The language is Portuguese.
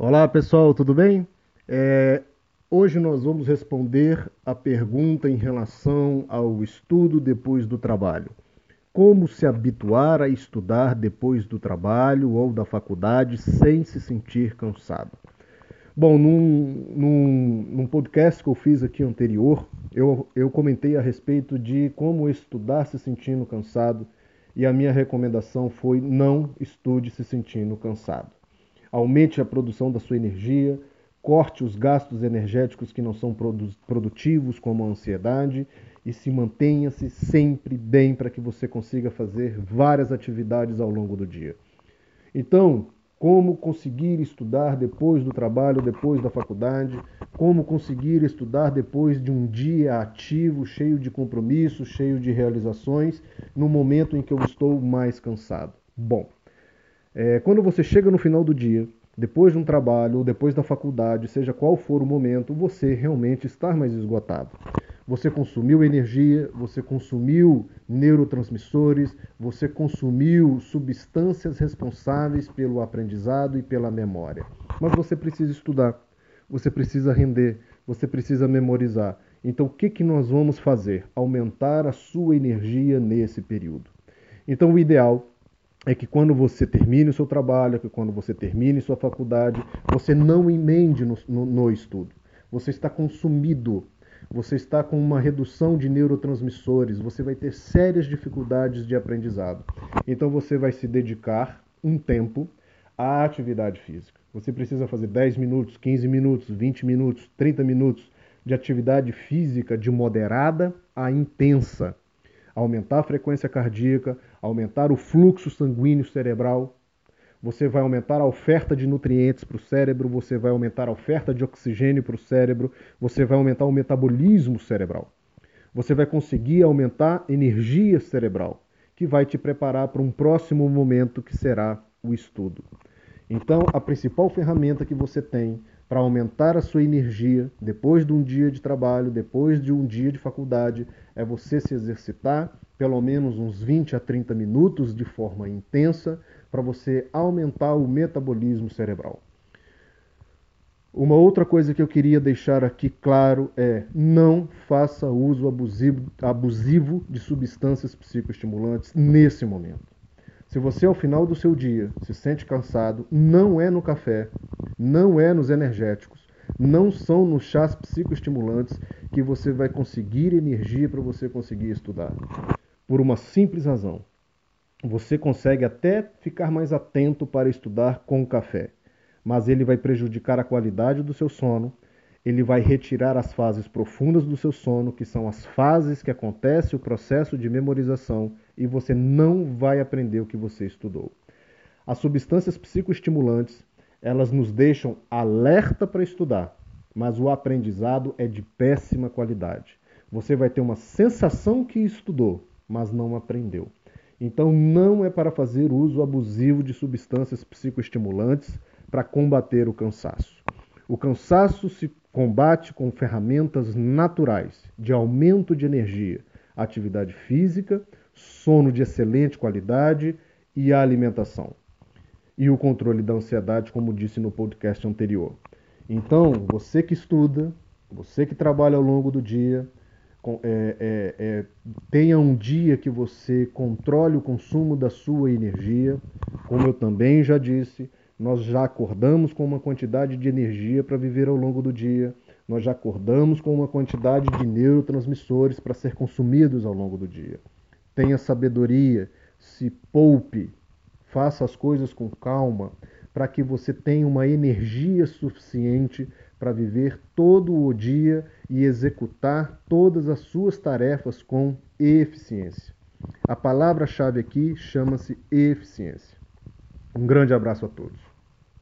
Olá pessoal, tudo bem? É, hoje nós vamos responder a pergunta em relação ao estudo depois do trabalho. Como se habituar a estudar depois do trabalho ou da faculdade sem se sentir cansado? Bom, num, num, num podcast que eu fiz aqui anterior, eu, eu comentei a respeito de como estudar se sentindo cansado e a minha recomendação foi não estude se sentindo cansado aumente a produção da sua energia, corte os gastos energéticos que não são produtivos, como a ansiedade, e se mantenha-se sempre bem para que você consiga fazer várias atividades ao longo do dia. Então, como conseguir estudar depois do trabalho, depois da faculdade, como conseguir estudar depois de um dia ativo, cheio de compromissos, cheio de realizações, no momento em que eu estou mais cansado. Bom, é, quando você chega no final do dia, depois de um trabalho ou depois da faculdade, seja qual for o momento, você realmente está mais esgotado. Você consumiu energia, você consumiu neurotransmissores, você consumiu substâncias responsáveis pelo aprendizado e pela memória. Mas você precisa estudar, você precisa render, você precisa memorizar. Então, o que, que nós vamos fazer? Aumentar a sua energia nesse período. Então, o ideal é que quando você termine o seu trabalho, que quando você termine sua faculdade, você não emende no, no, no estudo. Você está consumido, você está com uma redução de neurotransmissores, você vai ter sérias dificuldades de aprendizado. Então você vai se dedicar um tempo à atividade física. Você precisa fazer 10 minutos, 15 minutos, 20 minutos, 30 minutos de atividade física de moderada a intensa aumentar a frequência cardíaca, aumentar o fluxo sanguíneo cerebral, você vai aumentar a oferta de nutrientes para o cérebro, você vai aumentar a oferta de oxigênio para o cérebro, você vai aumentar o metabolismo cerebral. Você vai conseguir aumentar energia cerebral, que vai te preparar para um próximo momento que será o estudo. Então, a principal ferramenta que você tem para aumentar a sua energia depois de um dia de trabalho, depois de um dia de faculdade, é você se exercitar pelo menos uns 20 a 30 minutos de forma intensa para você aumentar o metabolismo cerebral. Uma outra coisa que eu queria deixar aqui claro é: não faça uso abusivo, abusivo de substâncias psicoestimulantes nesse momento. Se você ao final do seu dia se sente cansado, não é no café, não é nos energéticos, não são nos chás psicoestimulantes que você vai conseguir energia para você conseguir estudar. Por uma simples razão. Você consegue até ficar mais atento para estudar com o café, mas ele vai prejudicar a qualidade do seu sono, ele vai retirar as fases profundas do seu sono, que são as fases que acontece o processo de memorização, e você não vai aprender o que você estudou. As substâncias psicoestimulantes elas nos deixam alerta para estudar, mas o aprendizado é de péssima qualidade. Você vai ter uma sensação que estudou, mas não aprendeu. Então, não é para fazer uso abusivo de substâncias psicoestimulantes para combater o cansaço. O cansaço se combate com ferramentas naturais de aumento de energia, atividade física, sono de excelente qualidade e alimentação e o controle da ansiedade, como disse no podcast anterior. Então, você que estuda, você que trabalha ao longo do dia, é, é, é, tenha um dia que você controle o consumo da sua energia. Como eu também já disse, nós já acordamos com uma quantidade de energia para viver ao longo do dia. Nós já acordamos com uma quantidade de neurotransmissores para ser consumidos ao longo do dia. Tenha sabedoria, se poupe, Faça as coisas com calma para que você tenha uma energia suficiente para viver todo o dia e executar todas as suas tarefas com eficiência. A palavra-chave aqui chama-se eficiência. Um grande abraço a todos.